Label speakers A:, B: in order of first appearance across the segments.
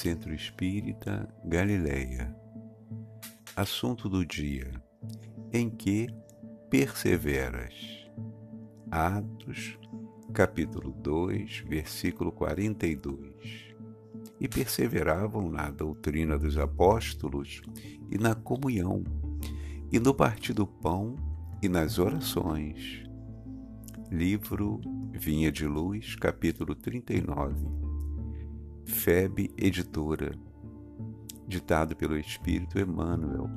A: Centro Espírita Galileia. Assunto do dia: Em que perseveras? Atos, capítulo 2, versículo 42. E perseveravam na doutrina dos apóstolos e na comunhão, e no partir do pão e nas orações. Livro Vinha de Luz, capítulo 39 FEB Editora, ditado pelo Espírito Emmanuel,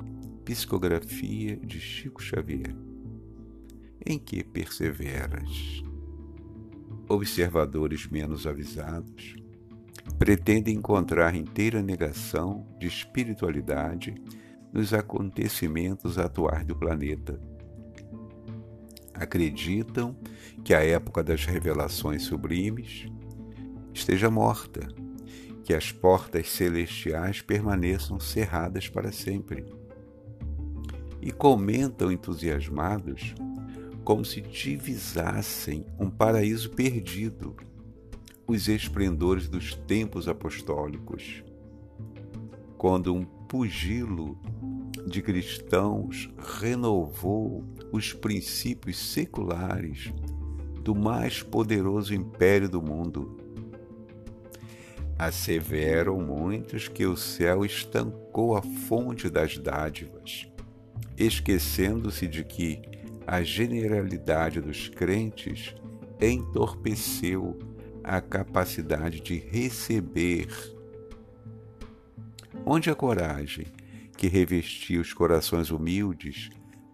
A: psicografia de Chico Xavier. Em que perseveras? Observadores menos avisados pretendem encontrar inteira negação de espiritualidade nos acontecimentos atuais do planeta. Acreditam que a época das revelações sublimes esteja morta que as portas celestiais permaneçam cerradas para sempre. E comentam entusiasmados como se divisassem um paraíso perdido, os esplendores dos tempos apostólicos, quando um pugilo de cristãos renovou os princípios seculares do mais poderoso império do mundo Asseveram muitos que o céu estancou a fonte das dádivas, esquecendo-se de que a generalidade dos crentes entorpeceu a capacidade de receber. Onde a coragem que revestia os corações humildes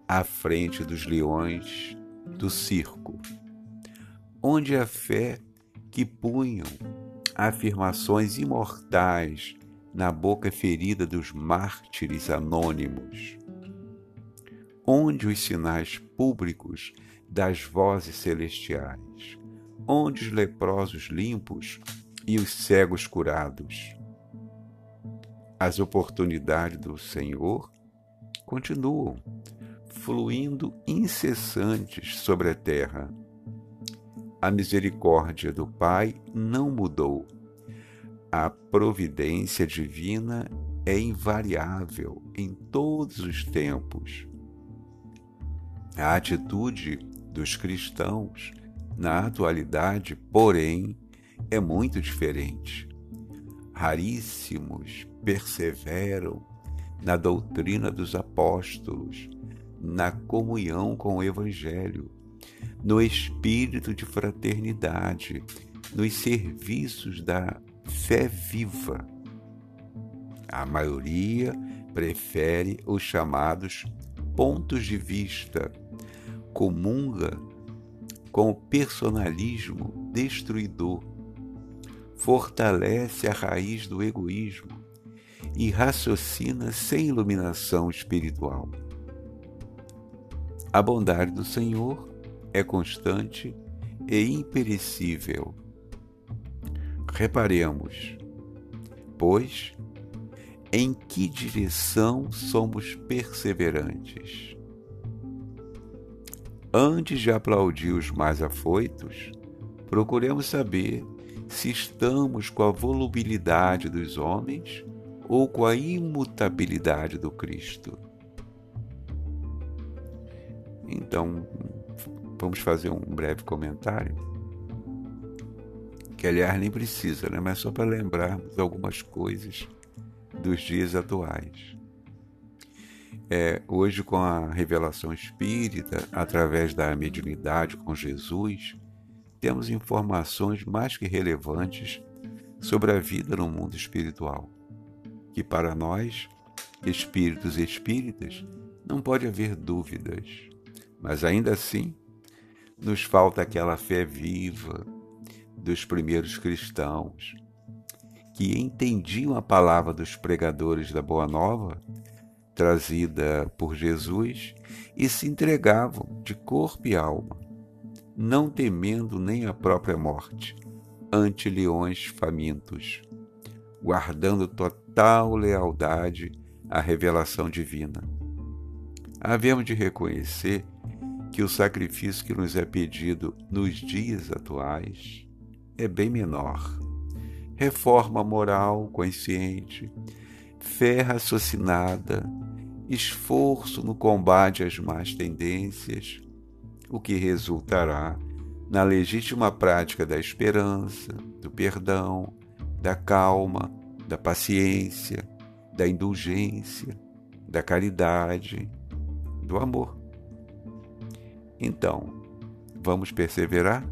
A: à frente dos leões do circo? Onde a fé que punham afirmações imortais na boca ferida dos mártires anônimos, onde os sinais públicos das vozes celestiais, onde os leprosos limpos e os cegos curados. As oportunidades do Senhor continuam fluindo incessantes sobre a terra a misericórdia do Pai não mudou. A providência divina é invariável em todos os tempos. A atitude dos cristãos na atualidade, porém, é muito diferente. Raríssimos perseveram na doutrina dos apóstolos, na comunhão com o Evangelho no espírito de fraternidade, nos serviços da fé viva. A maioria prefere os chamados pontos de vista, comunga com o personalismo destruidor, fortalece a raiz do egoísmo e raciocina sem iluminação espiritual. A bondade do Senhor é constante e imperecível. Reparemos, pois, em que direção somos perseverantes. Antes de aplaudir os mais afoitos, procuremos saber se estamos com a volubilidade dos homens ou com a imutabilidade do Cristo. Então, vamos fazer um breve comentário, que aliás nem precisa, né? mas só para lembrarmos algumas coisas dos dias atuais. É, hoje, com a revelação espírita, através da mediunidade com Jesus, temos informações mais que relevantes sobre a vida no mundo espiritual, que para nós, espíritos espíritas, não pode haver dúvidas, mas ainda assim nos falta aquela fé viva dos primeiros cristãos, que entendiam a palavra dos pregadores da Boa Nova, trazida por Jesus, e se entregavam de corpo e alma, não temendo nem a própria morte, ante leões famintos, guardando total lealdade à revelação divina. Havemos de reconhecer que o sacrifício que nos é pedido nos dias atuais é bem menor, reforma moral consciente, fé raciocinada, esforço no combate às más tendências, o que resultará na legítima prática da esperança, do perdão, da calma, da paciência, da indulgência, da caridade, do amor. Então, vamos perseverar?